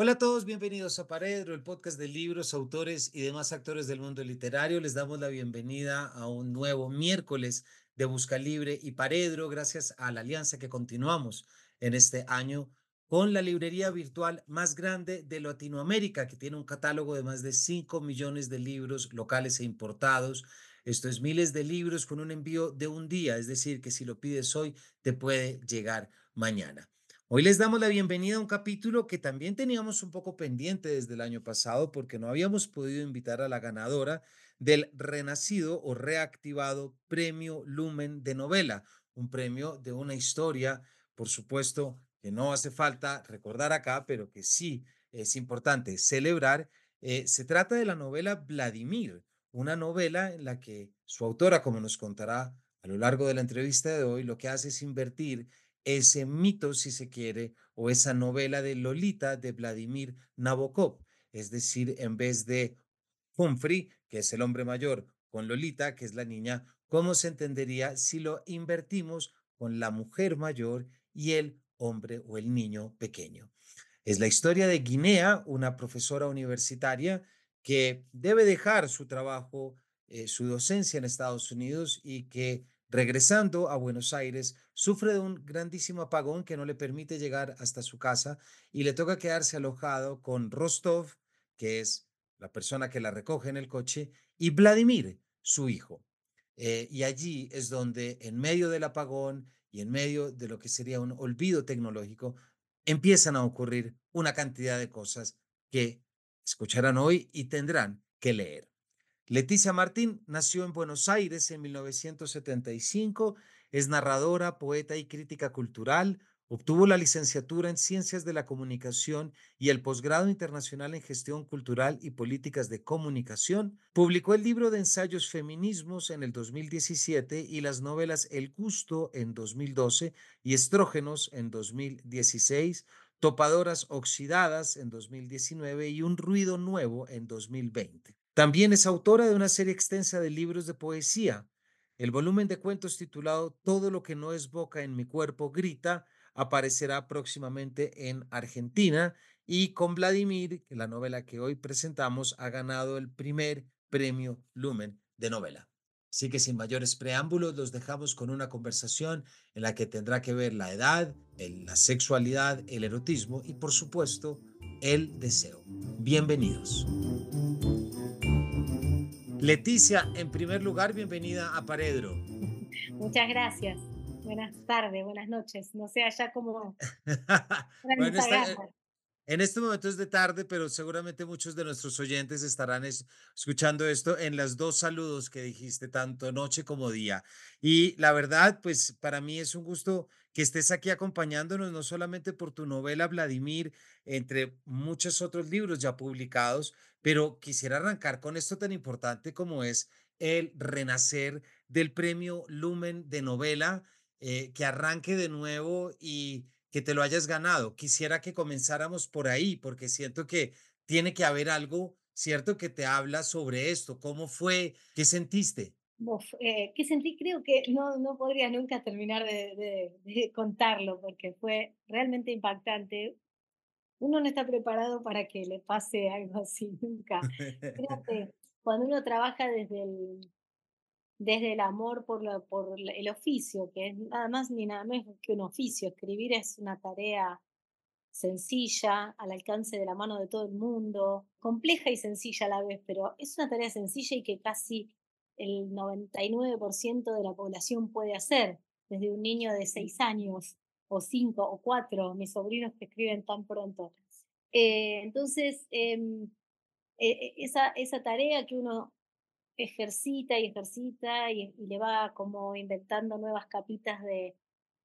Hola a todos, bienvenidos a Paredro, el podcast de libros, autores y demás actores del mundo literario. Les damos la bienvenida a un nuevo miércoles de Busca Libre y Paredro, gracias a la alianza que continuamos en este año con la librería virtual más grande de Latinoamérica, que tiene un catálogo de más de 5 millones de libros locales e importados. Esto es miles de libros con un envío de un día, es decir, que si lo pides hoy, te puede llegar mañana. Hoy les damos la bienvenida a un capítulo que también teníamos un poco pendiente desde el año pasado porque no habíamos podido invitar a la ganadora del renacido o reactivado Premio Lumen de Novela, un premio de una historia, por supuesto, que no hace falta recordar acá, pero que sí es importante celebrar. Eh, se trata de la novela Vladimir, una novela en la que su autora, como nos contará a lo largo de la entrevista de hoy, lo que hace es invertir ese mito, si se quiere, o esa novela de Lolita de Vladimir Nabokov. Es decir, en vez de Humphrey, que es el hombre mayor, con Lolita, que es la niña, ¿cómo se entendería si lo invertimos con la mujer mayor y el hombre o el niño pequeño? Es la historia de Guinea, una profesora universitaria que debe dejar su trabajo, eh, su docencia en Estados Unidos y que regresando a Buenos Aires, sufre de un grandísimo apagón que no le permite llegar hasta su casa y le toca quedarse alojado con Rostov, que es la persona que la recoge en el coche, y Vladimir, su hijo. Eh, y allí es donde, en medio del apagón y en medio de lo que sería un olvido tecnológico, empiezan a ocurrir una cantidad de cosas que escucharán hoy y tendrán que leer. Leticia Martín nació en Buenos Aires en 1975, es narradora, poeta y crítica cultural, obtuvo la licenciatura en Ciencias de la Comunicación y el posgrado internacional en Gestión Cultural y Políticas de Comunicación, publicó el libro de ensayos Feminismos en el 2017 y las novelas El Gusto en 2012 y Estrógenos en 2016, Topadoras Oxidadas en 2019 y Un Ruido Nuevo en 2020. También es autora de una serie extensa de libros de poesía. El volumen de cuentos titulado Todo lo que no es boca en mi cuerpo grita aparecerá próximamente en Argentina y con Vladimir, la novela que hoy presentamos, ha ganado el primer premio Lumen de novela. Así que sin mayores preámbulos, los dejamos con una conversación en la que tendrá que ver la edad, la sexualidad, el erotismo y por supuesto el deseo. Bienvenidos. Leticia, en primer lugar, bienvenida a Paredro. Muchas gracias. Buenas tardes, buenas noches. No sé allá cómo. bueno, en este momento es de tarde, pero seguramente muchos de nuestros oyentes estarán escuchando esto en las dos saludos que dijiste, tanto noche como día. Y la verdad, pues para mí es un gusto que estés aquí acompañándonos, no solamente por tu novela Vladimir, entre muchos otros libros ya publicados, pero quisiera arrancar con esto tan importante como es el renacer del premio Lumen de novela, eh, que arranque de nuevo y que te lo hayas ganado. Quisiera que comenzáramos por ahí, porque siento que tiene que haber algo, ¿cierto?, que te habla sobre esto. ¿Cómo fue? ¿Qué sentiste? Eh, ¿Qué sentí? Creo que no, no podría nunca terminar de, de contarlo, porque fue realmente impactante uno no está preparado para que le pase algo así nunca. Fíjate, cuando uno trabaja desde el, desde el amor por, el oficio, que es nada más ni nada menos que un oficio, escribir es una tarea sencilla, al alcance de la mano de todo el mundo, compleja y sencilla a la vez, pero es una tarea sencilla y que casi el 99% de la población puede hacer, desde un niño de 6 años o cinco o cuatro, mis sobrinos que escriben tan pronto. Eh, entonces, em, e, e, esa tarea que uno ejercita y ejercita y, le va como inventando nuevas capitas de,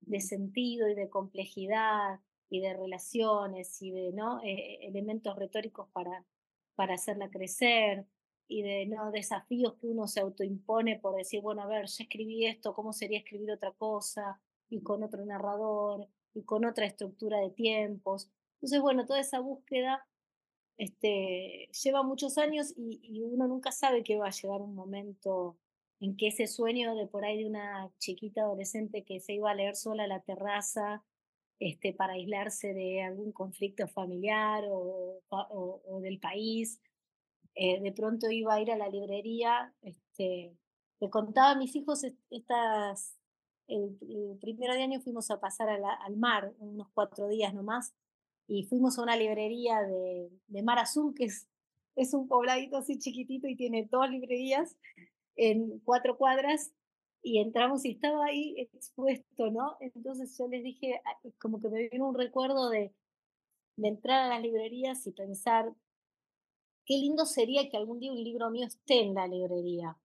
de, sentido y de complejidad y de relaciones y de ¿no? Eh, elementos retóricos para, para hacerla crecer y de ¿no? desafíos que uno se autoimpone por decir, bueno, a ver, ya escribí esto, ¿cómo sería escribir otra cosa? y con otro narrador y con otra estructura de tiempos. Entonces, bueno, toda esa búsqueda este, lleva muchos años y, uno nunca sabe que va a llegar un momento en que ese sueño de por ahí de una chiquita adolescente que se iba a leer sola a la terraza este, para aislarse de algún conflicto familiar o, o- o del país. Eh, de pronto iba a ir a la librería, este, le contaba a mis hijos est- estas, el, el primero de año fuimos a pasar a la- al mar, unos cuatro días nomás, y fuimos a una librería de, de Mar Azul, que es, es un pobladito así chiquitito y tiene dos librerías en cuatro cuadras, y entramos y estaba ahí expuesto, ¿no? Entonces yo les dije, ah, como que me vino un recuerdo de, de entrar a las librerías y pensar, qué lindo sería que algún día un libro mío esté en la librería,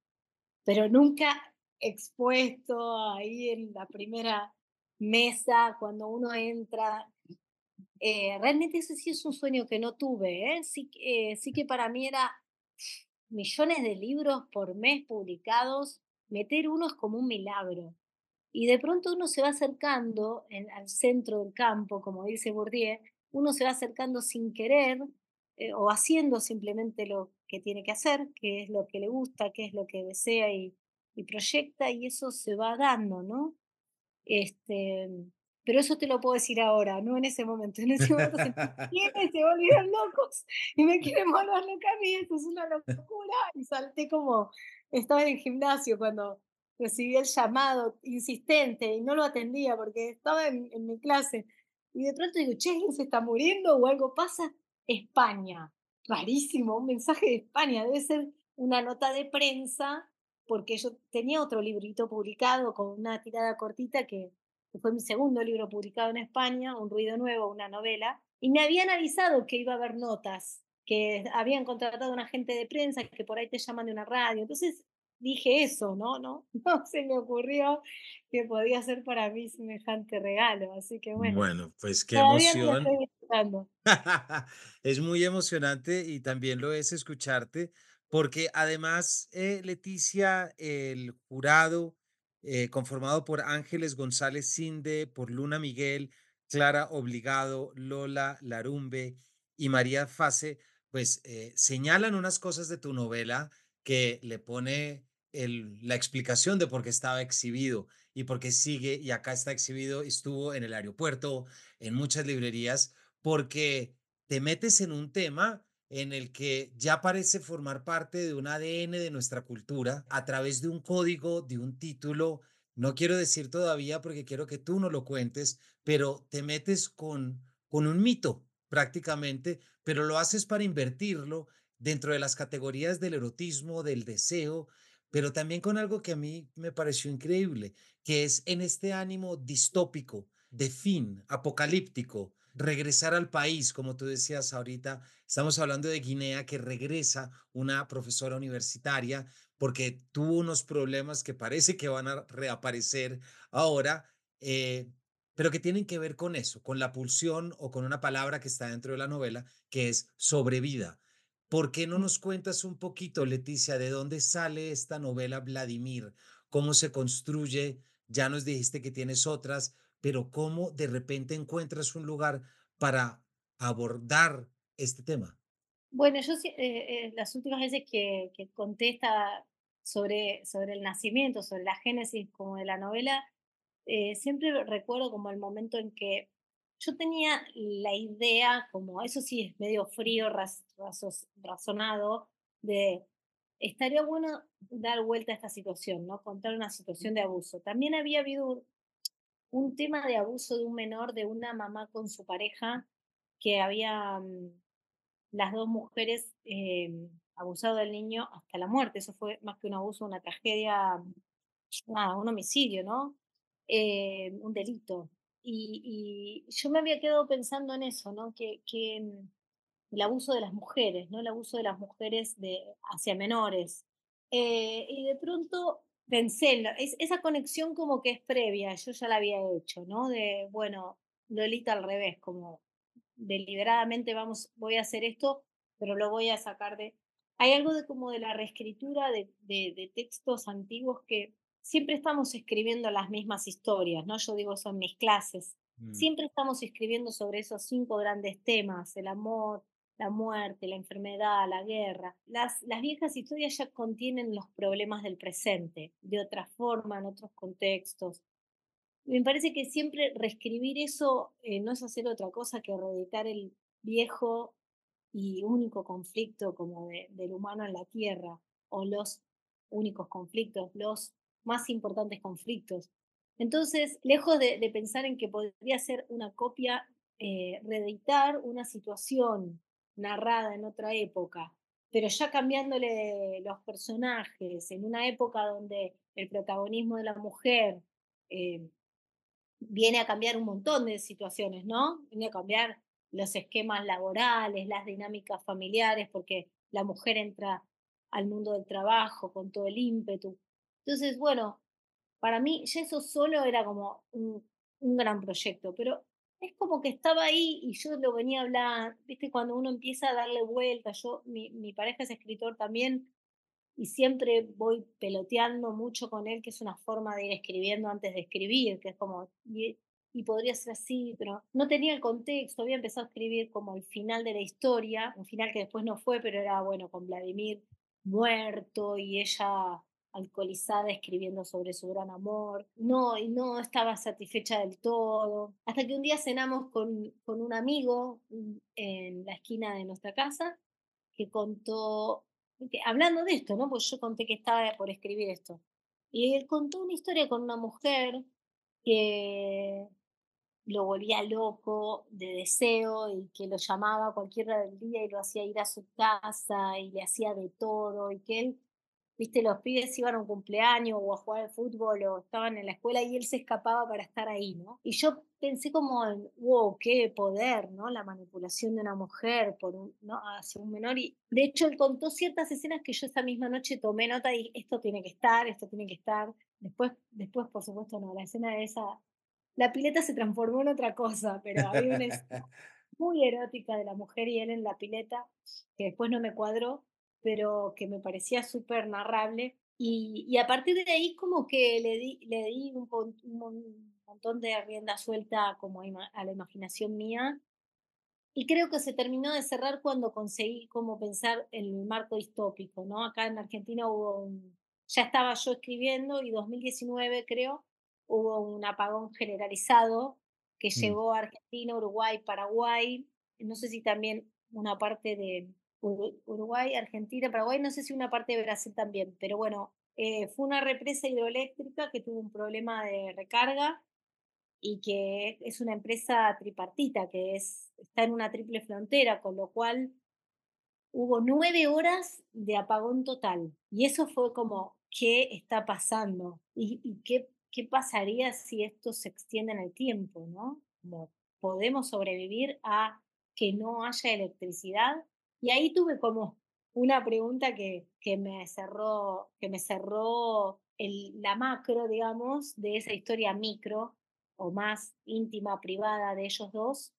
pero nunca expuesto ahí en la primera mesa cuando uno entra. Eh, realmente ese sí es un sueño que no tuve, ¿eh? Sí, eh, sí que para mí era millones de libros por mes publicados, meter uno es como un milagro. Y de pronto uno se va acercando en- al centro del campo, como dice Bourdieu, uno se va acercando sin querer eh, o haciendo simplemente lo que tiene que hacer, que es lo que le gusta, que es lo que desea y, y proyecta, y eso se va dando, ¿no? Este, pero eso te lo puedo decir ahora, no en ese momento. En ese momento sentí, ¿quiénes se volvieron locos y me quieren volver loca a mí? Esto es una locura. Y salté como, estaba en el gimnasio cuando recibí el llamado insistente y no lo atendía porque estaba en, en mi clase. Y de pronto digo, che, ¿alguien se está muriendo o algo pasa? España. Rarísimo, un mensaje de España. Debe ser una nota de prensa porque yo tenía otro librito publicado con una tirada cortita que, que fue mi segundo libro publicado en España, Un ruido nuevo, una novela, y me habían avisado que iba a haber notas, que habían contratado a un agente de prensa, que por ahí te llaman de una radio. Entonces dije eso, ¿no? No, no se me ocurrió que podía ser para mí semejante regalo. Así que bueno, Bueno, pues qué emoción. Es muy emocionante y también lo es escucharte, porque además, eh, Leticia, el jurado eh, conformado por Ángeles González Cinde, por Luna Miguel, Clara Obligado, Lola Larumbe y María Fase, pues eh, señalan unas cosas de tu novela que le pone la explicación de por qué estaba exhibido y por qué sigue y acá está exhibido, estuvo en el aeropuerto, en muchas librerías porque te metes en un tema en el que ya parece formar parte de un ADN de nuestra cultura a través de un código, de un título. No quiero decir todavía porque quiero que tú no lo cuentes, pero te metes con, con un mito prácticamente, pero lo haces para invertirlo dentro de las categorías del erotismo, del deseo, pero también con algo que a mí me pareció increíble, que es en este ánimo distópico, de fin, apocalíptico, regresar al país, como tú decías ahorita, estamos hablando de Guinea, que regresa una profesora universitaria porque tuvo unos problemas que parece que van a reaparecer ahora, eh, pero que tienen que ver con eso, con la pulsión o con una palabra que está dentro de la novela, que es sobrevida. ¿Por qué no nos cuentas un poquito, Leticia, de dónde sale esta novela Vladimir? ¿Cómo se construye? Ya nos dijiste que tienes otras, pero cómo de repente encuentras un lugar para abordar este tema. Bueno, yo eh, eh, las últimas veces que, que conté esta- sobre, sobre el nacimiento, sobre la génesis como de la novela, eh, siempre recuerdo como el momento en que yo tenía la idea, como eso sí es medio frío, raz- razos- razonado, de estaría bueno dar vuelta a esta situación, ¿no? Contar una situación de abuso. También había habido un, tema de abuso de un menor, de una mamá con su pareja, que había mm, las dos mujeres eh, abusado del niño hasta la muerte. Eso fue más que un abuso, una tragedia, nada, un homicidio, ¿no? Eh, un delito. Y, y yo me había quedado pensando en eso, ¿no? Que, que mm, el abuso de las mujeres, ¿no? El abuso de las mujeres de, hacia menores. Eh, y de pronto pensé, es, esa conexión como que es previa, yo ya la había hecho, ¿no? De, bueno, Lolita al revés, como deliberadamente vamos, voy a hacer esto, pero lo voy a sacar de... Hay algo de como de la reescritura de, de, de textos antiguos que siempre estamos escribiendo las mismas historias, ¿no? Yo digo eso en mis clases. Mm, Siempre estamos escribiendo sobre esos cinco grandes temas, el amor, la muerte, la enfermedad, la guerra. Las, las viejas historias ya contienen los problemas del presente, de otra forma, en otros contextos. me parece que siempre reescribir eso eh, no es hacer otra cosa que reeditar el viejo y único conflicto como de- del humano en la Tierra, o los únicos conflictos, los más importantes conflictos. Entonces, lejos de, de pensar en que podría ser una copia, eh, reeditar una situación narrada en otra época, pero ya cambiándole los personajes en una época donde el protagonismo de la mujer eh, viene a cambiar un montón de situaciones, ¿no? Viene a cambiar los esquemas laborales, las dinámicas familiares, porque la mujer entra al mundo del trabajo con todo el ímpetu. Entonces, bueno, para mí ya eso solo era como un, un gran proyecto, pero es como que estaba ahí y yo lo venía a hablar, viste, cuando uno empieza a darle vuelta, yo, mi, mi pareja es escritor también, y siempre voy peloteando mucho con él, que es una forma de ir escribiendo antes de escribir, que es como, y, y podría ser así, pero no tenía el contexto, había empezado a escribir como el final de la historia, un final que después no fue, pero era bueno, con Vladimir muerto y ella alcoholizada escribiendo sobre su gran amor. No, y no estaba satisfecha del todo. Hasta que un día cenamos con, con un amigo en la esquina de nuestra casa que contó, hablando de esto, ¿no? Pues yo conté que estaba por escribir esto. Y él contó una historia con una mujer que lo volvía loco de deseo y que lo llamaba cualquier día y lo hacía ir a su casa y le hacía de todo y que él, viste, los pibes iban a un cumpleaños o a jugar al fútbol o estaban en la escuela y él se escapaba para estar ahí, ¿no? Y yo pensé como, wow, qué poder, ¿no? La manipulación de una mujer por un, ¿no? hacia un menor y de hecho él contó ciertas escenas que yo esa misma noche tomé nota y esto tiene que estar, esto tiene que estar. Después, después por supuesto, no, la escena de esa la pileta se transformó en otra cosa, pero había una escena muy erótica de la mujer y él en la pileta, que después no me cuadró, pero que me parecía súper narrable. Y, y a partir de ahí como que le di, le di un, un mon- montón de rienda suelta como a la imaginación mía. Y creo que se terminó de cerrar cuando conseguí como pensar en el marco distópico, ¿no? Acá en Argentina hubo un, ya estaba yo escribiendo y 2019 creo, hubo un apagón generalizado que Mm. llegó a Argentina, Uruguay, Paraguay, no sé si también una parte de Uruguay, Argentina, Paraguay, no sé si una parte de Brasil también, pero bueno, eh, fue una represa hidroeléctrica que tuvo un problema de recarga y que es una empresa tripartita, que es, está en una triple frontera, con lo cual hubo nueve horas de apagón total. Y eso fue como, ¿qué está pasando? ¿Y, qué, qué pasaría si esto se extiende en el tiempo? ¿no? ¿Podemos sobrevivir a que no haya electricidad? Y ahí tuve como una pregunta que, que me cerró, que me cerró el, la macro, digamos, de esa historia micro o más íntima, privada de ellos dos,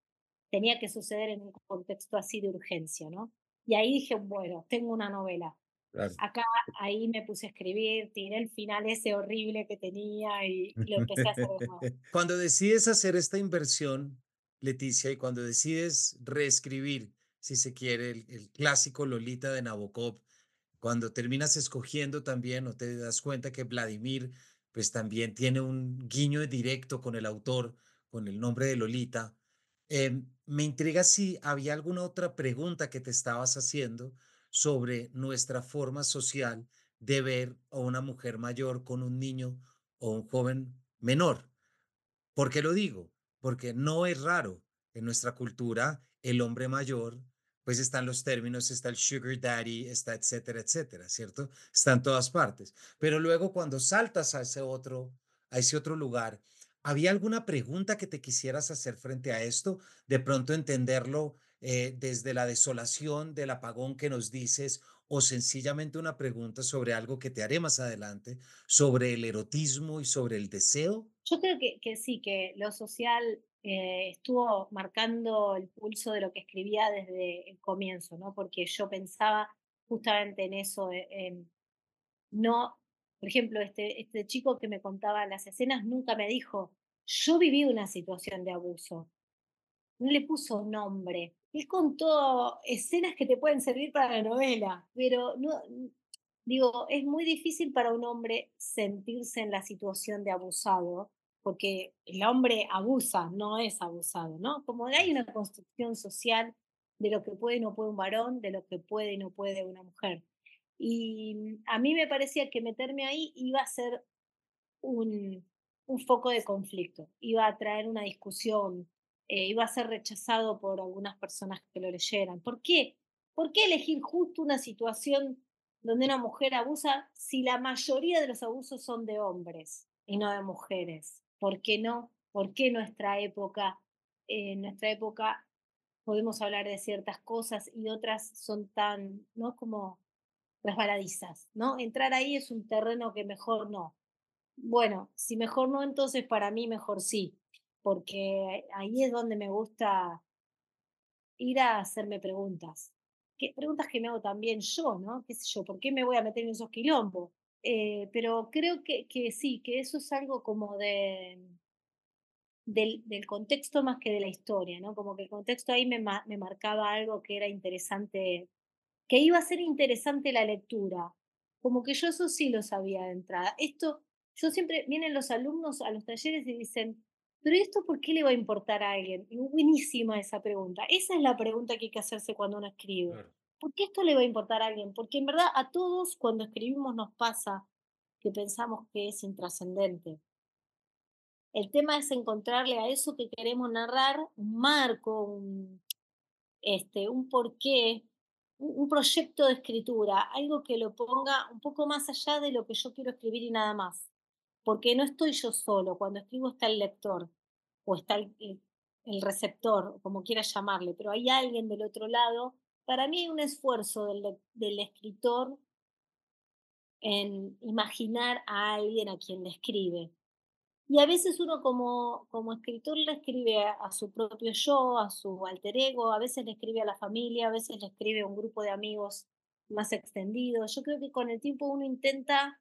tenía que suceder en un contexto así de urgencia, ¿no? Y ahí dije, bueno, tengo una novela. Claro. Acá, ahí me puse a escribir, tiré el final ese horrible que tenía y, y lo empecé a hacer. Cuando decides hacer esta inversión, Leticia, y cuando decides reescribir, si se quiere, el, clásico Lolita de Nabokov, cuando terminas escogiendo también o te das cuenta que Vladimir, pues también tiene un guiño directo con el autor, con el nombre de Lolita, em, me intriga si había alguna otra pregunta que te estabas haciendo sobre nuestra forma social de ver a una mujer mayor con un niño o un joven menor. ¿Por qué lo digo? Porque no es raro en nuestra cultura el hombre mayor, pues están los términos, está el sugar daddy, está etcétera, etcétera, ¿cierto? Está en todas partes. Pero luego cuando saltas a ese otro, a ese otro lugar, ¿había alguna pregunta que te quisieras hacer frente a esto? De pronto entenderlo eh, desde la desolación del apagón que nos dices o sencillamente una pregunta sobre algo que te haré más adelante, sobre el erotismo y sobre el deseo. Yo creo que, que sí, que lo social eh, estuvo marcando el pulso de lo que escribía desde el comienzo, ¿no? Porque yo pensaba justamente en eso, eh, en no, por ejemplo, este, este chico que me contaba las escenas nunca me dijo, yo viví una situación de abuso, no le puso nombre. Él contó escenas que te pueden servir para la novela, pero digo, es muy difícil para un hombre sentirse en la situación de abusado porque el hombre abusa, no es abusado, ¿no? Como hay una construcción social de lo que puede y no puede un varón, de lo que puede y no puede una mujer. Y mm, a mí me parecía que meterme ahí iba a ser un, un foco de conflicto, iba a traer una discusión, eh, iba a ser rechazado por algunas personas que lo leyeran. ¿Por qué? ¿Por qué elegir justo una situación donde una mujer abusa si la mayoría de los abusos son de hombres y no de mujeres? ¿Por qué no? ¿Por qué nuestra época, en nuestra época podemos hablar de ciertas cosas y otras son tan, ¿no? Como resbaladizas, ¿no? Entrar ahí es un terreno que mejor no. Bueno, si mejor no, entonces para mí mejor sí, porque ahí es donde me gusta ir a hacerme preguntas. ¿Qué, preguntas que me hago también yo, ¿no? ¿Qué yo? ¿Por qué me voy a meter en esos quilombos? Eh, pero creo que, sí, que eso es algo como de, del, del, contexto más que de la historia, ¿no? Como que el contexto ahí me, marcaba algo que era interesante, que iba a ser interesante la lectura. Como que yo eso sí lo sabía de entrada. Esto, yo siempre, vienen los alumnos a los talleres y dicen, pero esto por qué le va a importar a alguien? Y buenísima esa pregunta. Esa es la pregunta que hay que hacerse cuando uno escribe. ¿Por qué esto le va a importar a alguien? Porque en verdad a todos cuando escribimos nos pasa que pensamos que es intrascendente. El tema es encontrarle a eso que queremos narrar un marco, un, este, un porqué, un, un proyecto de escritura, algo que lo ponga un poco más allá de lo que yo quiero escribir y nada más. Porque no estoy yo solo, cuando escribo está el lector o está el, receptor, como quieras llamarle, pero hay alguien del otro lado. Para mí hay un esfuerzo del, del escritor en imaginar a alguien a quien le escribe. Y a veces uno como, como escritor le escribe a, a, su propio yo, a su alter ego, a veces le escribe a la familia, a veces le escribe a un grupo de amigos más extendido. Yo creo que con el tiempo uno intenta,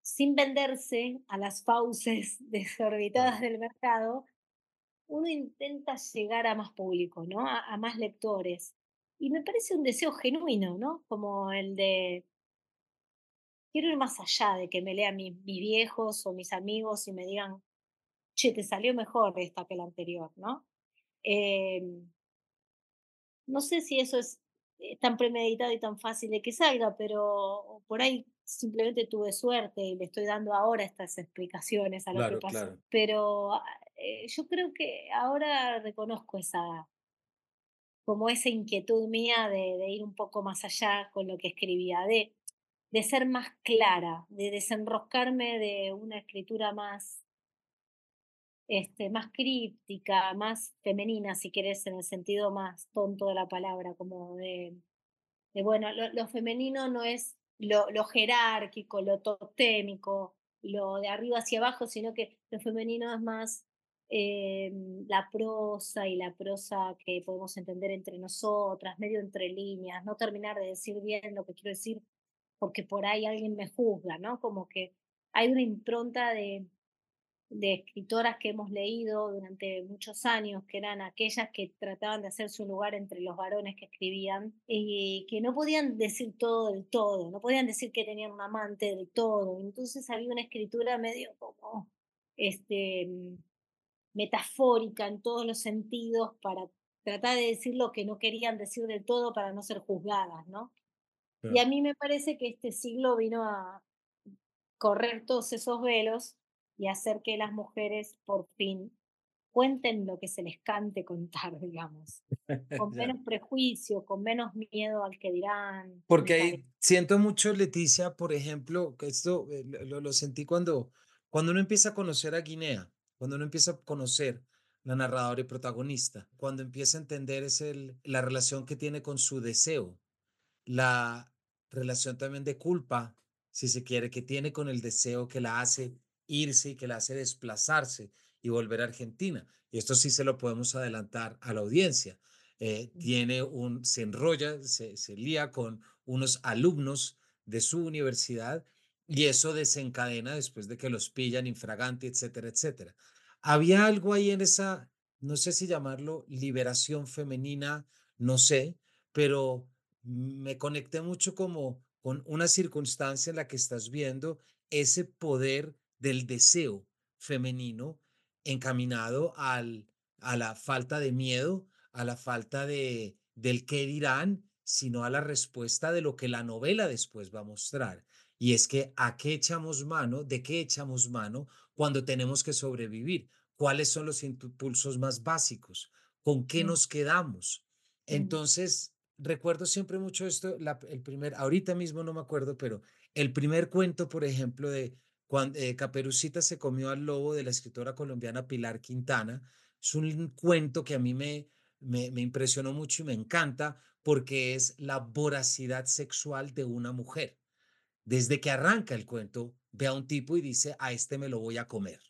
sin venderse a las fauces desorbitadas del mercado, uno intenta llegar a más público, ¿no? A, a más lectores. Y me parece un deseo genuino, ¿no? Como el de quiero ir más allá de que me lean mis, mis viejos o mis amigos y me digan, che, te salió mejor esta que la anterior, ¿no? Eh, no sé si eso es eh, tan premeditado y tan fácil de que salga, pero por ahí simplemente tuve suerte y le estoy dando ahora estas explicaciones a lo que Claro, pasó. claro. Pero ah, eh, yo creo que ahora reconozco esa, como esa inquietud mía de, de ir un poco más allá con lo que escribía, de ser más clara, de desenroscarme de una escritura más, este, más críptica, más femenina, si querés, en el sentido más tonto de la palabra, como de, bueno, lo, lo femenino no es lo, lo jerárquico, lo totémico, lo de arriba hacia abajo, sino que lo femenino es más eh, la prosa y la prosa que podemos entender entre nosotras, medio entre líneas, no terminar de decir bien lo que quiero decir porque por ahí alguien me juzga, ¿no? Como que hay una impronta de, de escritoras que hemos leído durante muchos años, que eran aquellas que trataban de hacerse un lugar entre los varones que escribían, y que no podían decir todo del todo, no podían decir que tenían un amante del todo. Entonces había una escritura medio como este, metafórica en todos los sentidos para tratar de decir lo que no querían decir del todo para no ser juzgadas, ¿no? Y a claro. mí me parece que este siglo vino a correr todos esos velos y hacer que las mujeres por fin cuenten lo que se les cante contar, digamos, con menos prejuicio, con menos miedo al que dirán, Porque ahí siento mucho, Leticia, por ejemplo, que esto eh, lo- lo sentí cuando, cuando uno empieza a conocer a Guinea, cuando uno empieza a conocer la narradora y protagonista, cuando empieza a entender es el, la relación que tiene con su deseo, la relación también de culpa, si se quiere, que tiene con el deseo que la hace irse y que la hace desplazarse y volver a Argentina. Y esto sí se lo podemos adelantar a la audiencia. Eh, tiene un, se enrolla, se, se lía con unos alumnos de su universidad y eso desencadena después de que los pillan infraganti, etcétera, etcétera. Había algo ahí en esa, no sé si llamarlo liberación femenina, no sé, pero me conecté mucho como con una circunstancia en la que estás viendo ese poder del deseo femenino encaminado al, a la falta de miedo, a la falta de, del qué dirán, sino a la respuesta de lo que la novela después va a mostrar. Y es que a qué echamos mano, de qué echamos mano cuando tenemos que sobrevivir, cuáles son los impulsos más básicos, con qué nos quedamos. Entonces, recuerdo siempre mucho esto, la- el primer, ahorita mismo no me acuerdo, pero el primer cuento, por ejemplo, de cuando Caperucita se comió al lobo de la escritora colombiana Pilar Quintana, es un cuento que a mí me, me, me impresionó mucho y me encanta porque es la voracidad sexual de una mujer. Desde que arranca el cuento, ve a un tipo y dice, a este me lo voy a comer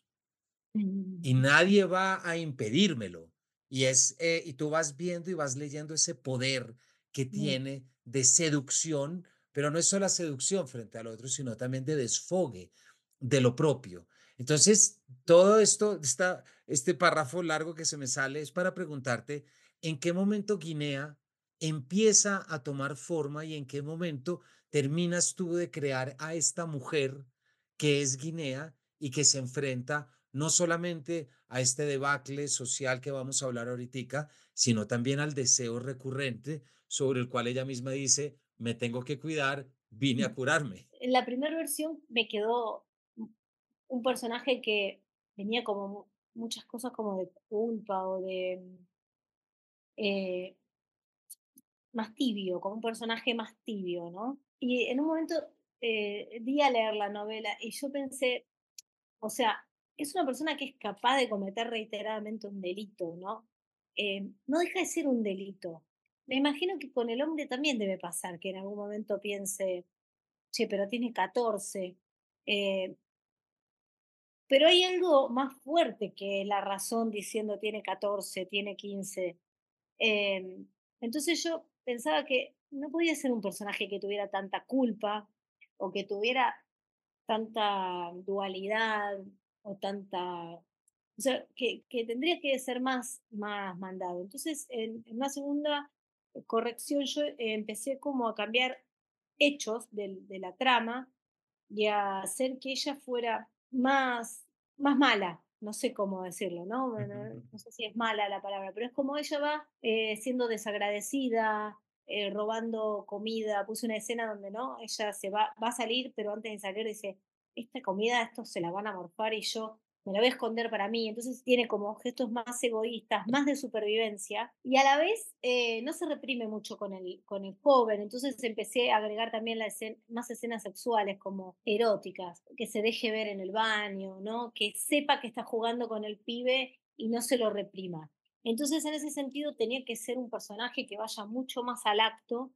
y mm, nadie va a impedírmelo. Y, es, eh, y tú vas viendo y vas leyendo ese poder que tiene de seducción, pero no es solo la seducción frente al otro, sino también de desfogue de lo propio. Entonces, todo esto, esta, este párrafo largo que se me sale es para preguntarte en qué momento Guinea empieza a tomar forma y en qué momento terminas tú de crear a esta mujer que es Guinea y que se enfrenta no solamente a este debacle social que vamos a hablar ahorita, sino también al deseo recurrente sobre el cual ella misma dice, me tengo que cuidar, vine a curarme. En la primera versión me quedó un personaje que tenía como mu- muchas cosas como de culpa o de eh, más tibio, como un personaje más tibio, ¿no? Y en un momento eh, di a leer la novela y yo pensé, o sea, es una persona que es capaz de cometer reiteradamente un delito, ¿no? Eh, no deja de ser un delito. Me imagino que con el hombre también debe pasar, que en algún momento piense, che, pero tiene 14. eh, pero hay algo más fuerte que la razón diciendo tiene 14, tiene 15. Em, entonces yo pensaba que no podía ser un personaje que tuviera tanta culpa o que tuviera tanta dualidad o tanta... O sea, que, que tendría que ser más, más mandado. Entonces, en, una segunda corrección, yo empecé como a cambiar hechos del- de la trama y a hacer que ella fuera más, más mala, no sé cómo decirlo, ¿no? Bueno, no sé si es mala la palabra, pero es como ella va eh, siendo desagradecida, eh, robando comida. Puse una escena donde, ¿no? Ella se va, va a salir, pero antes de salir dice, esta comida, estos se la van a morfar y yo me la voy a esconder para mí. Entonces tiene como gestos más egoístas, más de supervivencia y a la vez eh, no se reprime mucho con el, con el joven. Entonces empecé a agregar también la escena, más escenas sexuales como eróticas, que se deje ver en el baño, ¿no? Que sepa que está jugando con el pibe y no se lo reprima. Entonces en ese sentido tenía que ser un personaje que vaya mucho más al acto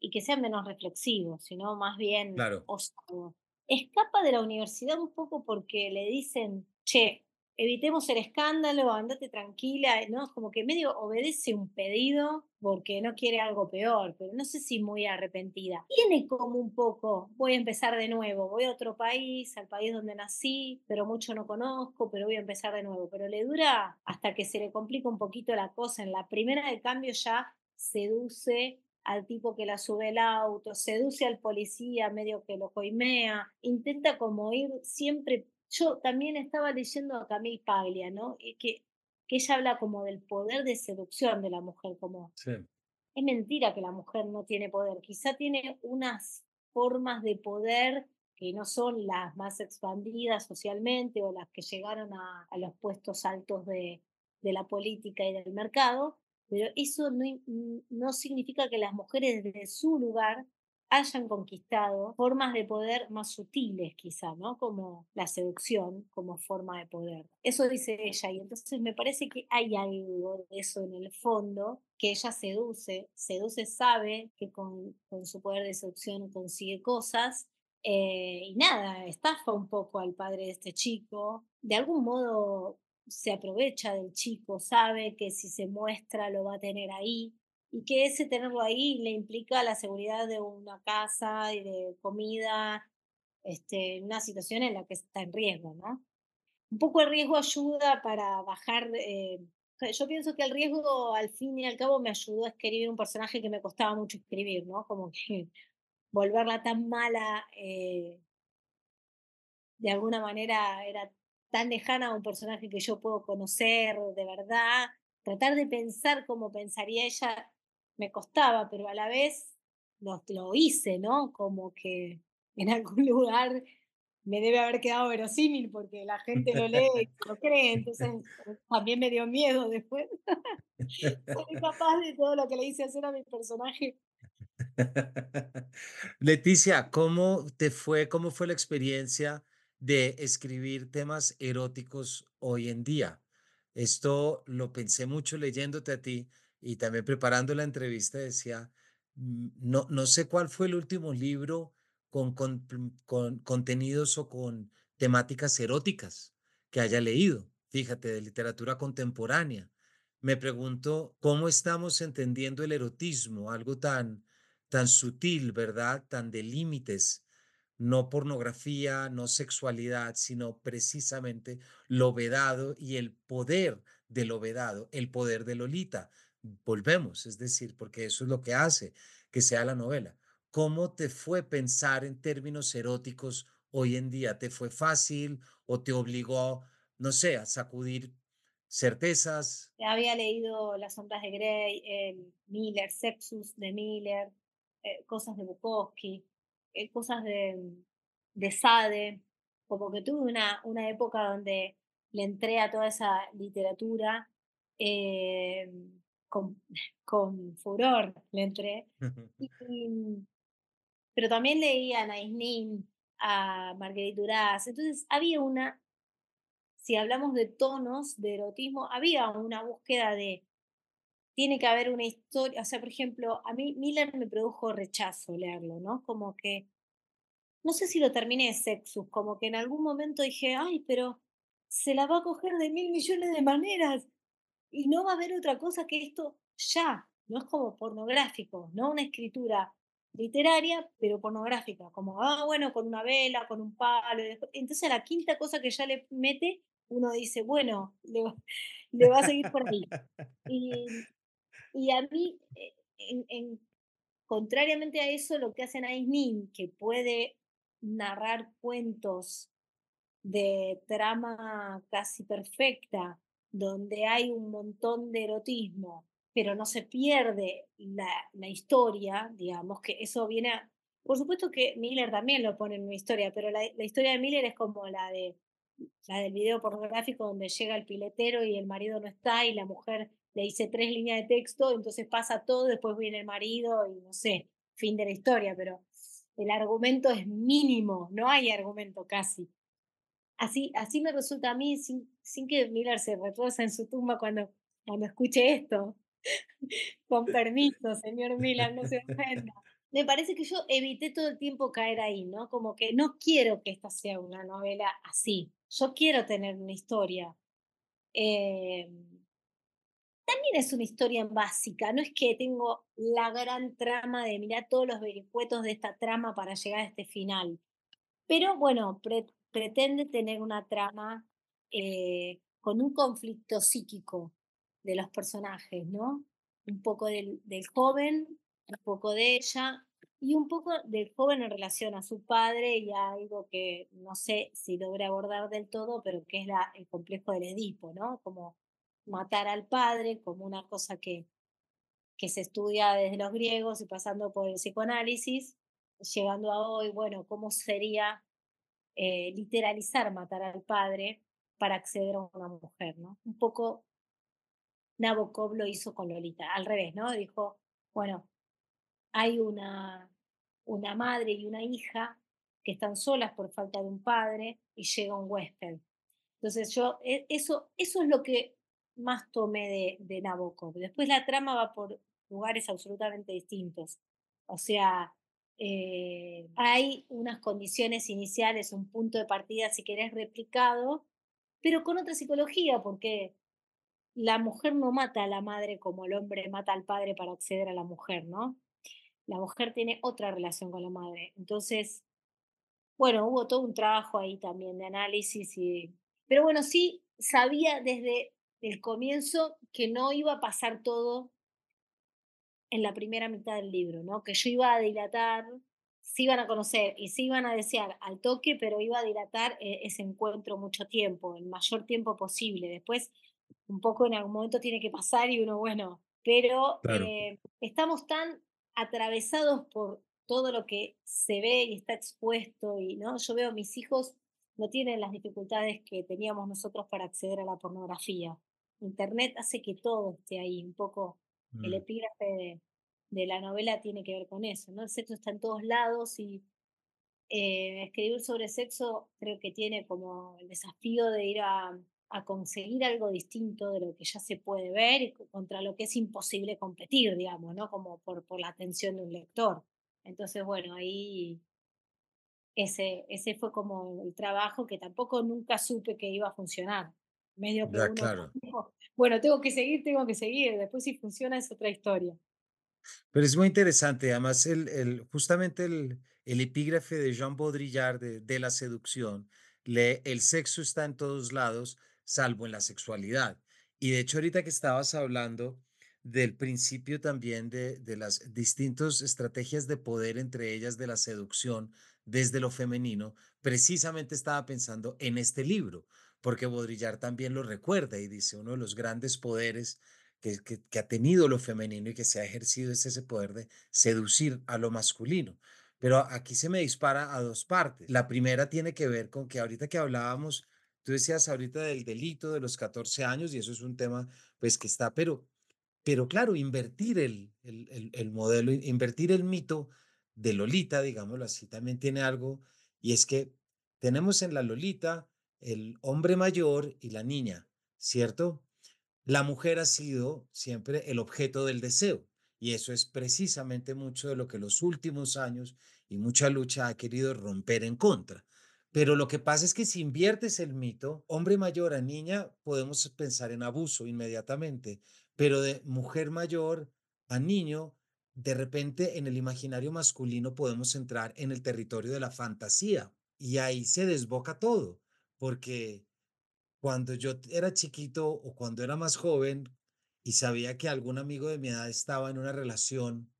y que sea menos reflexivo, sino más bien Claro, osado. Escapa de la universidad un poco porque le dicen, che, evitemos el escándalo, andate tranquila, ¿no? Como que medio obedece un pedido porque no quiere algo peor, pero no sé si muy arrepentida. Tiene como un poco, voy a empezar de nuevo, voy a otro país, al país donde nací, pero mucho no conozco, pero voy a empezar de nuevo. Pero le dura hasta que se le complica un poquito la cosa. En la primera de cambio ya seduce al tipo que la sube el auto, seduce al policía medio que lo coimea, intenta como ir siempre. Yo también estaba leyendo a Camille Paglia, ¿no? Y que, que ella habla como del poder de seducción de la mujer, como sí, es mentira que la mujer no tiene poder, quizá tiene unas formas de poder que no son las más expandidas socialmente o las que llegaron a, a los puestos altos de, de la política y del mercado, pero eso no, no significa que las mujeres desde su lugar hayan conquistado formas de poder más sutiles quizá, ¿no? Como la seducción como forma de poder. Eso dice ella y entonces me parece que hay algo de eso en el fondo, que ella seduce, seduce, sabe que con, con su poder de seducción consigue cosas eh, y nada, estafa un poco al padre de este chico, de algún modo se aprovecha del chico, sabe que si se muestra lo va a tener ahí y que ese tenerlo ahí le implica la seguridad de una casa y de comida, este, una situación en la que está en riesgo, ¿no? Un poco el riesgo ayuda para bajar, eh, yo pienso que el riesgo al fin y al cabo me ayudó a escribir un personaje que me costaba mucho escribir, ¿no? Como que volverla tan mala, eh, de alguna manera era tan lejana a un personaje que yo puedo conocer de verdad, tratar de pensar como pensaría ella me costaba, pero a la vez lo, lo hice, ¿no? Como que en algún lugar me debe haber quedado verosímil porque la gente lo lee y lo cree, entonces también me dio miedo después. Soy capaz de todo lo que le hice hacer a mi personaje. Leticia, ¿cómo te fue, cómo fue la experiencia de escribir temas eróticos hoy en día? Esto lo pensé mucho leyéndote a ti y también preparando la entrevista decía, "Mm, no, no sé cuál fue el último libro con, con, con contenidos o con temáticas eróticas que haya leído, fíjate, de literatura contemporánea. Me pregunto cómo estamos entendiendo el erotismo, algo tan tan sutil, ¿verdad? Tan de límites, no pornografía, no sexualidad, sino precisamente lo vedado y el poder de lo vedado, el poder de Lolita. Volvemos, es decir, porque eso es lo que hace que sea la novela. ¿Cómo te fue pensar en términos eróticos hoy en día? ¿Te fue fácil o te obligó, no sé, a sacudir certezas? Había leído Las sombras de Grey, el Miller, Sexus de Miller, eh, cosas de Bukowski, eh, cosas de, de Sade, como que tuve una, una época donde le entré a toda esa literatura eh, con, con furor, le entré. Y, y- pero también leía a Naisnin, a Marguerite Duras, entonces había una, si hablamos de tonos de erotismo, había una búsqueda de tiene que haber una historia, o sea, por ejemplo, a mí Miller me produjo rechazo leerlo, ¿no? Como que, no sé si lo terminé Sexus, como que en algún momento dije, ay, pero se la va a coger de mil millones de maneras y no va a haber otra cosa que esto ya, no es como pornográfico, no una escritura literaria, pero pornográfica, como, ah, bueno, con una vela, con un palo, entonces a la quinta cosa que ya le mete, uno dice, bueno, le, va- a seguir por ahí. Y, a mí, eh, en, en- contrariamente a eso, lo que hace Naís Nin, que puede narrar cuentos de trama casi perfecta, donde hay un montón de erotismo, pero no se pierde la, la historia, digamos, que eso viene a... Por supuesto que Miller también lo pone en una historia, pero la, la historia de Miller es como la de la del video pornográfico donde llega el piletero y el marido no está y la mujer le dice tres líneas de texto, entonces pasa todo, después viene el marido y no sé, fin de la historia, pero el argumento es mínimo, no hay argumento casi. Así, así me resulta a mí, sin, sin que Miller se retuerza en su tumba cuando, cuando escuche esto. Con permiso, señor Miller, no se ofenda. Me parece que yo evité todo el tiempo caer ahí, ¿no? Como que no quiero que esta sea una novela así. Yo quiero tener una historia. Eh, también es una historia básica, no es que tengo la gran trama de mirar todos los vericuetos de esta trama para llegar a este final. Pero bueno, pre- pretende tener una trama eh, con un conflicto psíquico de los personajes, ¿no? Un poco del, joven, un poco de ella y un poco del joven en relación a su padre y a algo que no sé si logré abordar del todo, pero que es el complejo del Edipo, ¿no? Como matar al padre como una cosa que, que se estudia desde los griegos y pasando por el psicoanálisis, llegando a hoy, bueno, ¿cómo sería eh, literalizar matar al padre para acceder a una mujer, ¿no? Un poco Nabokov lo hizo con Lolita, al revés, ¿no? Dijo, bueno, hay una, una madre y una hija que están solas por falta de un padre y llega un huésped. Entonces yo, e- eso, eso es lo que más tomé de, de Nabokov. Después la trama va por lugares absolutamente distintos. O sea, eh, hay unas condiciones iniciales, un punto de partida, si querés, replicado, pero con otra psicología, porque la mujer no mata a la madre como el hombre mata al padre para acceder a la mujer, ¿no? La mujer tiene otra relación con la madre. Entonces, bueno, hubo todo un trabajo ahí también de análisis y... Pero bueno, sí sabía desde el comienzo que no iba a pasar todo en la primera mitad del libro, ¿no? Que yo iba a dilatar se iban a conocer y se iban a desear al toque, pero iba a dilatar eh, ese encuentro mucho tiempo, el mayor tiempo posible. Después, un poco en algún momento tiene que pasar y uno, bueno, pero Claro. eh, estamos tan atravesados por todo lo que se ve y está expuesto y no yo veo a mis hijos no tienen las dificultades que teníamos nosotros para acceder a la pornografía internet hace que todo esté ahí un poco el Mm, epígrafe de, de la novela tiene que ver con eso no el sexo está en todos lados y eh, escribir sobre sexo creo que tiene como el desafío de ir a, a conseguir algo distinto de lo que ya se puede ver y co- contra lo que es imposible competir, digamos, ¿no? Como por, por la atención de un lector. Entonces, bueno, ahí ese, ese fue como el trabajo que tampoco nunca supe que iba a funcionar. Medio que ya, uno, claro. dijo, bueno, tengo que seguir, tengo que seguir, después si funciona es otra historia. Pero es muy interesante, además, el, el, justamente el, el epígrafe de Jean Baudrillard de, de la seducción, lee, el sexo está en todos lados, salvo en la sexualidad. Y de hecho, ahorita que estabas hablando del principio también de, de las distintas estrategias de poder, entre ellas de la seducción desde lo femenino, precisamente estaba pensando en este libro, porque Baudrillard también lo recuerda y dice, uno de los grandes poderes que, que, ha tenido lo femenino y que se ha ejercido es ese poder de seducir a lo masculino. Pero aquí se me dispara a dos partes. La primera tiene que ver con que ahorita que hablábamos, tú decías ahorita del delito de los 14 años y eso es un tema pues que está, pero, pero claro, invertir el, el, el, el modelo, invertir el mito de Lolita, digámoslo así, también tiene algo y es que tenemos en la Lolita el hombre mayor y la niña, ¿cierto? La mujer ha sido siempre el objeto del deseo y eso es precisamente mucho de lo que los últimos años y mucha lucha ha querido romper en contra. Pero lo que pasa es que si inviertes el mito, hombre mayor a niña, podemos pensar en abuso inmediatamente, pero de mujer mayor a niño, de repente en el imaginario masculino podemos entrar en el territorio de la fantasía y ahí se desboca todo, porque cuando yo era chiquito o cuando era más joven y sabía que algún amigo de mi edad estaba en una relación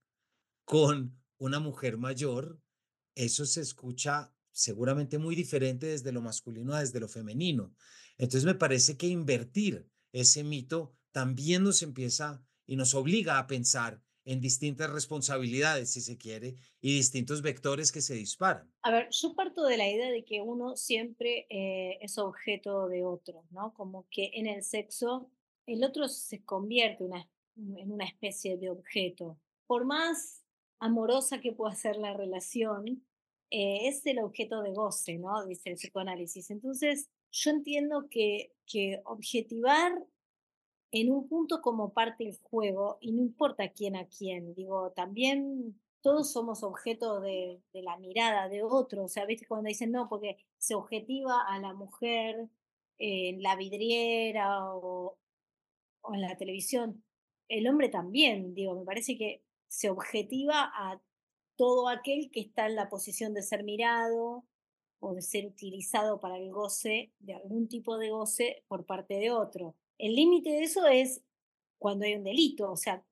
con una mujer mayor, eso se escucha seguramente muy diferente desde lo masculino a desde lo femenino. Entonces me parece que invertir ese mito también nos empieza y nos obliga a pensar en distintas responsabilidades, si se quiere, y distintos vectores que se disparan. A ver, yo parto de la idea de que uno siempre eh, es objeto de otro, ¿no? Como que en el sexo el otro se convierte una- en una especie de objeto. Por más amorosa que pueda ser la relación, eh, es el objeto de goce, ¿no? Dice el psicoanálisis. Entonces, yo entiendo que, que objetivar en un punto como parte del juego, y no importa quién a quién, digo, también todos somos objeto de, la mirada de otro, o sea, viste cuando dicen no, porque se objetiva a la mujer en la vidriera o, o en la televisión, el hombre también, digo, me parece que se objetiva a todo aquel que está en la posición de ser mirado o de ser utilizado para el goce, de algún tipo de goce por parte de otro. El límite de eso es cuando hay un delito, o sea,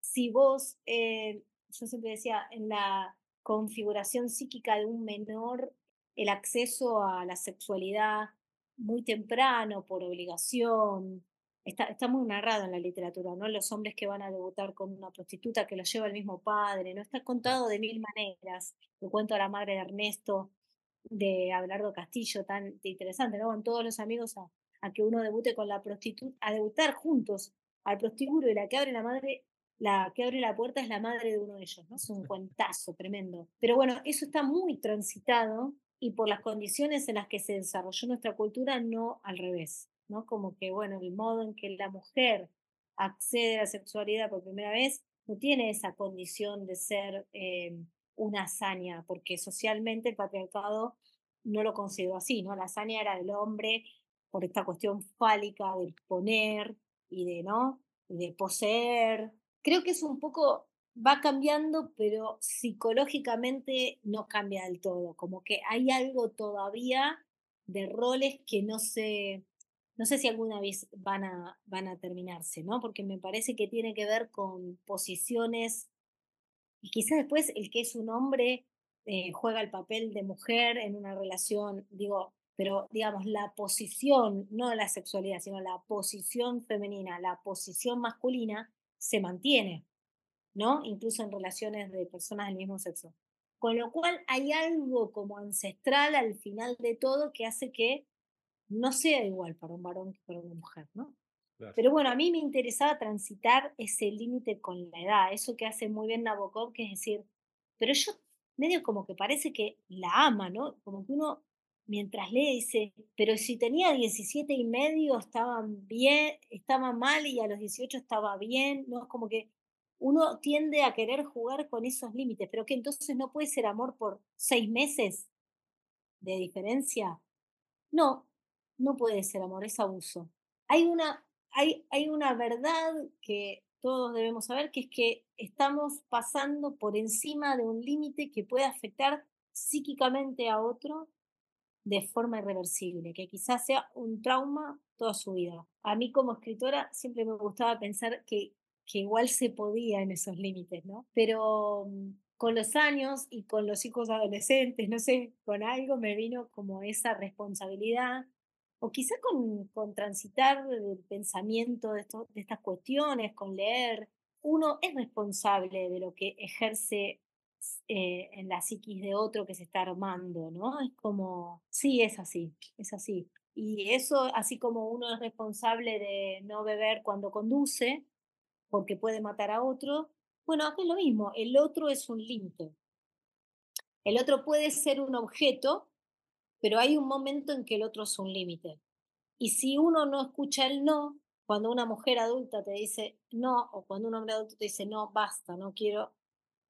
si vos, eh, yo siempre decía, en la configuración psíquica de un menor, el acceso a la sexualidad muy temprano, por obligación, está, está muy narrado en la literatura, ¿no? Los hombres que van a debutar con una prostituta que los lleva el mismo padre, ¿no? Está contado de mil maneras. Le cuento a la madre de Ernesto, de Abelardo Castillo, tan interesante, ¿no? Con todos los amigos a, a que uno debute con la prostituta, a debutar juntos al prostíbulo y la que abre la madre, la que abre la puerta es la madre de uno de ellos, ¿no? Es un cuentazo tremendo. Pero bueno, eso está muy transitado y por las condiciones en las que se desarrolló nuestra cultura, no al revés, ¿no? Como que, bueno, el modo en que la mujer accede a la sexualidad por primera vez no tiene esa condición de ser eh, una hazaña, porque socialmente el patriarcado no lo consideró así, ¿no? La hazaña era del hombre por esta cuestión fálica de poner y de, ¿no? Y de poseer. Creo que es un poco, va cambiando, pero psicológicamente no cambia del todo, como que hay algo todavía de roles que no se, no sé si alguna vez van a, van a terminarse, ¿no? Porque me parece que tiene que ver con posiciones y quizás después el que es un hombre eh, juega el papel de mujer en una relación, digo, pero digamos, la posición, no la sexualidad, sino la posición femenina, la posición masculina, se mantiene, ¿no? Incluso en relaciones de personas del mismo sexo. Con lo cual hay algo como ancestral al final de todo que hace que no sea igual para un varón que para una mujer, ¿no? Claro. Pero bueno, a mí me interesaba transitar ese límite con la edad, eso que hace muy bien Nabokov, que es decir, pero yo medio como que parece que la ama, ¿no? Como que uno mientras lee dice, pero si tenía 17 y medio estaban bien, estaba mal y a los 18 estaba bien, ¿no? Es como que uno tiende a querer jugar con esos límites, pero que entonces no puede ser amor por seis meses de diferencia. No, no puede ser amor, es abuso. Hay una, hay, hay una verdad que todos debemos saber, que es que estamos pasando por encima de un límite que puede afectar psíquicamente a otro de forma irreversible, que quizás sea un trauma toda su vida. A mí como escritora siempre me gustaba pensar que, que igual se podía en esos límites, ¿no? Pero mm, con los años y con los hijos adolescentes, no sé, con algo me vino como esa responsabilidad o quizá con, con transitar el pensamiento de, esto, de estas cuestiones, con leer, uno es responsable de lo que ejerce eh, en la psiquis de otro que se está armando, ¿no? Es como, sí, es así, es así. Y eso, así como uno es responsable de no beber cuando conduce, porque puede matar a otro, bueno, es lo mismo, el otro es un límite. El otro puede ser un objeto pero hay un momento en que el otro es un límite. Y si uno no escucha el no, cuando una mujer adulta te dice no, o cuando un hombre adulto te dice no, basta, no quiero,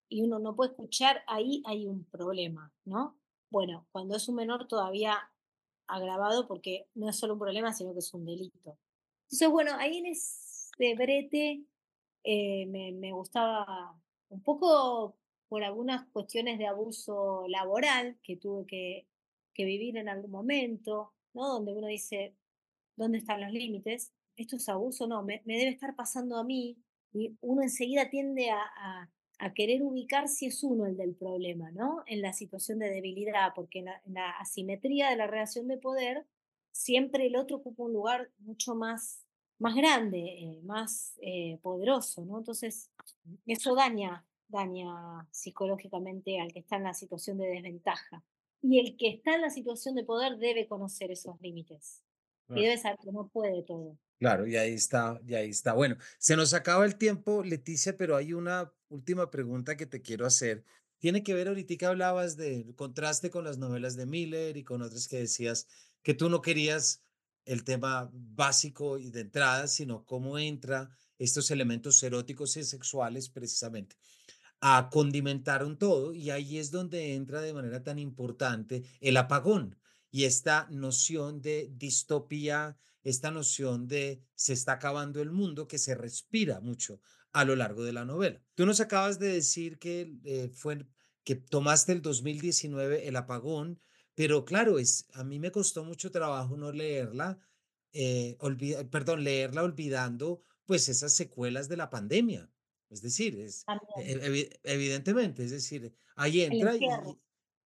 y uno no puede escuchar, ahí hay un problema, ¿no? Bueno, cuando es un menor todavía agravado porque no es solo un problema, sino que es un delito. Entonces, bueno, ahí en ese brete eh, me, me gustaba un poco por algunas cuestiones de abuso laboral que tuve que que vivir en algún momento, ¿no? Donde uno dice, ¿dónde están los límites? Esto es abuso, no, me, debe estar pasando a mí. Y uno enseguida tiende a, querer ubicar si es uno el del problema, ¿no? En la situación de debilidad, porque en la, asimetría de la relación de poder, siempre el otro ocupa un lugar mucho más, más grande, eh, más eh, poderoso, ¿no? Entonces, eso daña, daña psicológicamente al que está en la situación de desventaja. Y el que está en la situación de poder debe conocer esos límites. Y debe saber que no puede todo. Claro, y ahí está, y ahí está. Bueno, se nos acaba el tiempo, Leticia, pero hay una última pregunta que te quiero hacer. Tiene que ver, ahorita hablabas del contraste con las novelas de Miller y con otras que decías que tú no querías el tema básico y de entrada, sino cómo entra estos elementos eróticos y sexuales precisamente a condimentar un todo y ahí es donde entra de manera tan importante el apagón y esta noción de distopía, esta noción de se está acabando el mundo que se respira mucho a lo largo de la novela. Tú nos acabas de decir que eh, fue que tomaste el 2019 el apagón, pero claro, es a mí me costó mucho trabajo no leerla, eh, perdón, leerla olvidando pues esas secuelas de la pandemia. Es decir, es e evidentemente, es decir, ahí entra y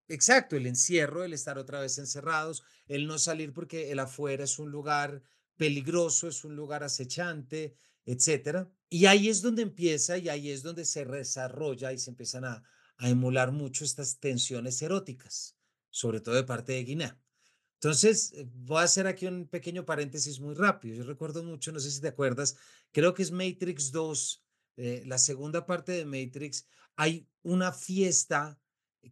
exacto, el encierro, el estar otra vez encerrados, el no salir porque el afuera es un lugar peligroso, es un lugar acechante, etcétera. Y ahí es donde empieza y ahí es donde se desarrolla y se empiezan a a emular mucho estas tensiones eróticas, sobre todo de parte de Guinea. Entonces, eh, voy a hacer aquí un pequeño paréntesis muy rápido. Yo recuerdo mucho, no sé si te acuerdas, creo que es Matrix 2, eh, la segunda parte de Matrix, hay una fiesta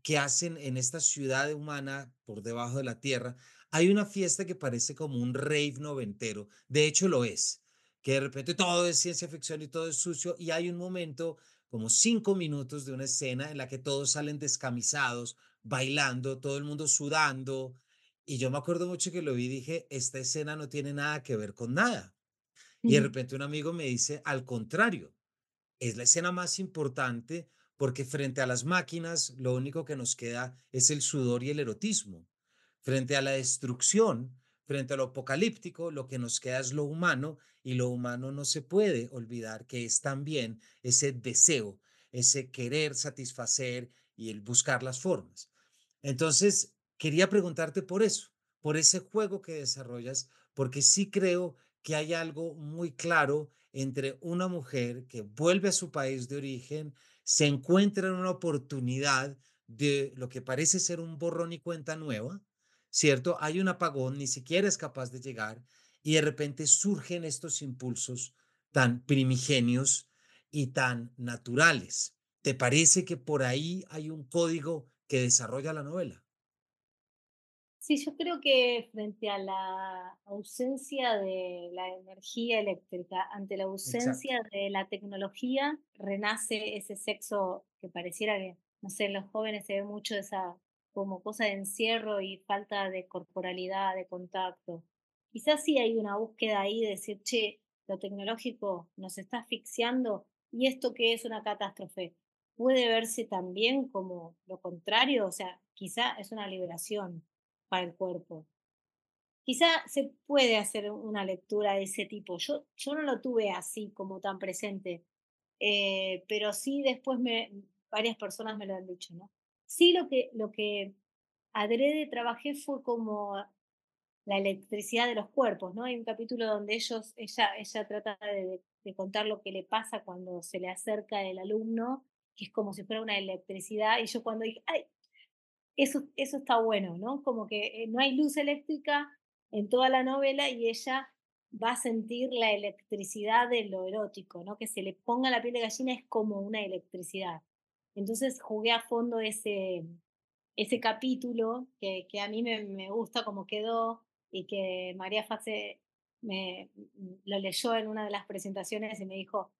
que hacen en esta ciudad humana por debajo de la tierra. Hay una fiesta que parece como un rave noventero. De hecho, lo es. Que de repente todo es ciencia ficción y todo es sucio. Y hay un momento, como cinco minutos de una escena en la que todos salen descamisados, bailando, todo el mundo sudando. Y yo me acuerdo mucho que lo vi y dije, esta escena no tiene nada que ver con nada. Y de repente un amigo me dice, al contrario, es la escena más importante porque frente a las máquinas lo único que nos queda es el sudor y el erotismo. Frente a la destrucción, frente a lo apocalíptico, lo que nos queda es lo humano y lo humano no se puede olvidar que es también ese deseo, ese querer satisfacer y el buscar las formas. Entonces, quería preguntarte por eso, por ese juego que desarrollas, porque sí creo que hay algo muy claro entre una mujer que vuelve a su país de origen, se encuentra en una oportunidad de lo que parece ser un borrón y cuenta nueva, ¿cierto? Hay un apagón, ni siquiera es capaz de llegar y de repente surgen estos impulsos tan primigenios y tan naturales. ¿Te parece que por ahí hay un código que desarrolla la novela? Sí, yo creo que frente a la ausencia de la energía eléctrica, ante la Exacto. ausencia de la tecnología, renace ese sexo que pareciera que, no sé, en los jóvenes se ve mucho esa como cosa de encierro y falta de corporalidad, de contacto. Quizás sí hay una búsqueda ahí de decir, che, lo tecnológico nos está asfixiando y esto que es una catástrofe puede verse también como lo contrario, o sea, quizá es una liberación para el cuerpo. Quizá se puede hacer una lectura de ese tipo. Yo, yo no lo tuve así como tan presente, eh, pero sí después me, varias personas me lo han dicho, ¿no? Sí lo que, lo que adrede trabajé fue como la electricidad de los cuerpos, ¿no? Hay un capítulo donde ellos, ella, ella trata de, de contar lo que le pasa cuando se le acerca el alumno, que es como si fuera una electricidad, y yo cuando dije, ay, eso eso está bueno, ¿no? Como que, eh, no hay luz eléctrica en toda la novela y ella va a sentir la electricidad de lo erótico, ¿no? Que se le ponga la piel de gallina es como una electricidad. Entonces jugué a fondo ese ese capítulo que que a mí me me gusta cómo quedó y que María Fase me lo leyó en una de las presentaciones y me dijo: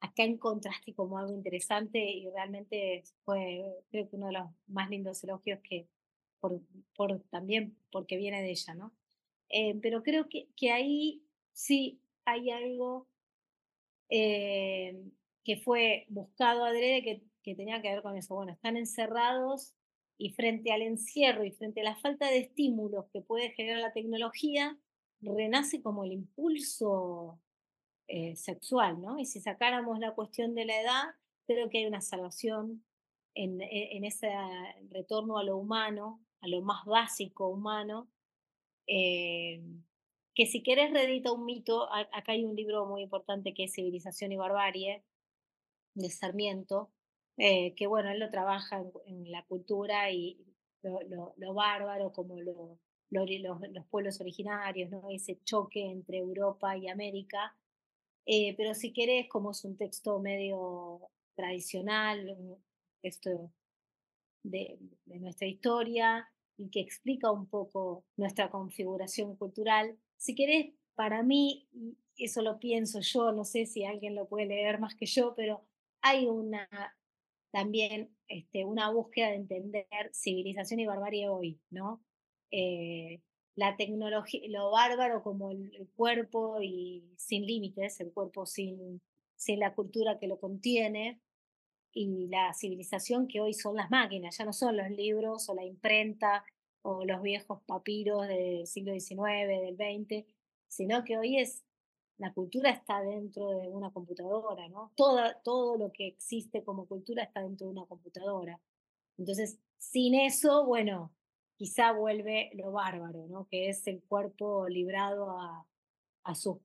acá encontraste como algo interesante y realmente fue, creo que uno de los más lindos elogios que, por, por también porque viene de ella, ¿no? Eh, pero creo que, que ahí sí hay algo eh, que fue buscado adrede que, que tenía que ver con eso. Bueno, están encerrados y frente al encierro y frente a la falta de estímulos que puede generar la tecnología, renace como el impulso eh, sexual, ¿no? Y si sacáramos la cuestión de la edad, creo que hay una salvación en, e- ese retorno a lo humano, a lo más básico humano, eh, que si querés redita un mito, acá hay un libro muy importante que es Civilización y Barbarie, de Sarmiento, eh, que bueno, él lo trabaja en, la cultura y lo, lo- bárbaro como los, los pueblos originarios, ¿no? Ese choque entre Europa y América eh, pero si querés, como es un texto medio tradicional, un de, nuestra historia y que explica un poco nuestra configuración cultural, si querés, para mí, eso lo pienso yo, no sé si alguien lo puede leer más que yo, pero hay una también este, una búsqueda de entender civilización y barbarie hoy, ¿no? Eh, la tecnología, lo bárbaro como el, el cuerpo y sin límites, el cuerpo sin, sin la cultura que lo contiene, y la civilización que hoy son las máquinas, ya no son los libros o la imprenta o los viejos papiros del siglo XIX, del XX, sino que hoy es la cultura está dentro de una computadora, ¿no? Toda, todo lo que existe como cultura está dentro de una computadora. Entonces, sin eso, bueno, quizá vuelve lo bárbaro, ¿no? Que es el cuerpo librado a, sus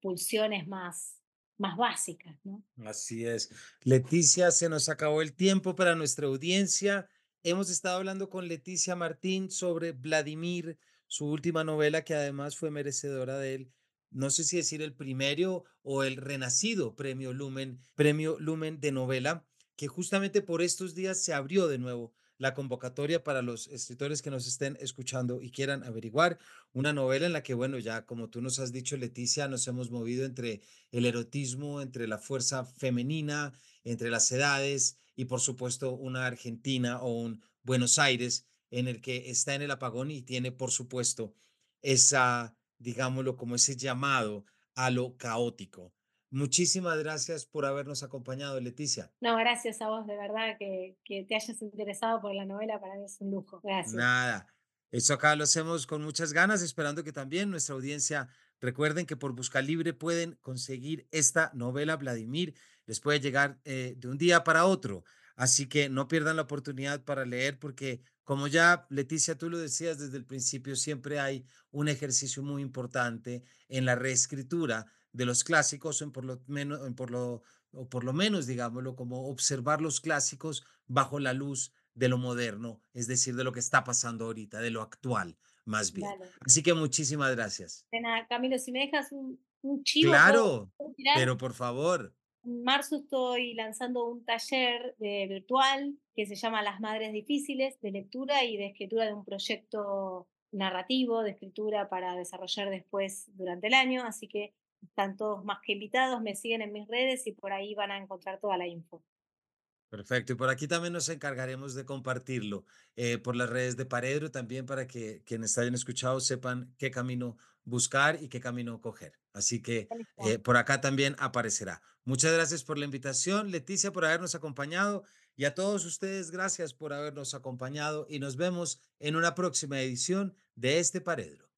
pulsiones más, más básicas. Así es. Leticia, se nos acabó el tiempo para nuestra audiencia. Hemos estado hablando con Leticia Martín sobre Vladimir, su última novela, que además fue merecedora de él. No sé si decir el primero o el renacido premio Lumen, premio Lumen de novela, que justamente por estos días se abrió de nuevo la convocatoria para los escritores que nos estén escuchando y quieran averiguar una novela en la que, bueno, ya como tú nos has dicho, Leticia, nos hemos movido entre el erotismo entre la fuerza femenina, entre las edades y por supuesto una Argentina o un Buenos Aires en el que está en el apagón y tiene por supuesto esa, digámoslo, como ese llamado a lo caótico. Muchísimas gracias por habernos acompañado, Leticia. No, gracias a vos, de verdad, que, que te hayas interesado por la novela, para mí es un lujo. Gracias. Nada, eso acá lo hacemos con muchas ganas, esperando que también nuestra audiencia recuerden que por Busca Libre pueden conseguir esta novela, Vladimir, les puede llegar eh, de un día para otro Así que no pierdan la oportunidad para leer porque, como ya Leticia, tú lo decías desde el principio, siempre hay un ejercicio muy importante en la reescritura de los clásicos, en por lo menos, en por lo, o por lo menos, digámoslo, como observar los clásicos bajo la luz de lo moderno, es decir, de lo que está pasando ahorita, de lo actual, más bien. Dale. Así que muchísimas gracias. De nada, Camilo, si me dejas un, un chivo, ¿puedo, Claro, pero por favor, En marzo estoy lanzando un taller de virtual que se llama Las Madres Difíciles de lectura y de escritura de un proyecto narrativo de escritura para desarrollar después durante el año. Así que están todos más que invitados, me siguen en mis redes y por ahí van a encontrar toda la info. Perfecto. Y por aquí también nos encargaremos de compartirlo eh, por las redes de Paredro también para que quienes hayan escuchado sepan qué camino buscar y qué camino coger. Así que eh, por acá también aparecerá. Muchas gracias por la invitación, Leticia, por habernos acompañado y a todos ustedes, gracias por habernos acompañado y nos vemos en una próxima edición de este Paredro.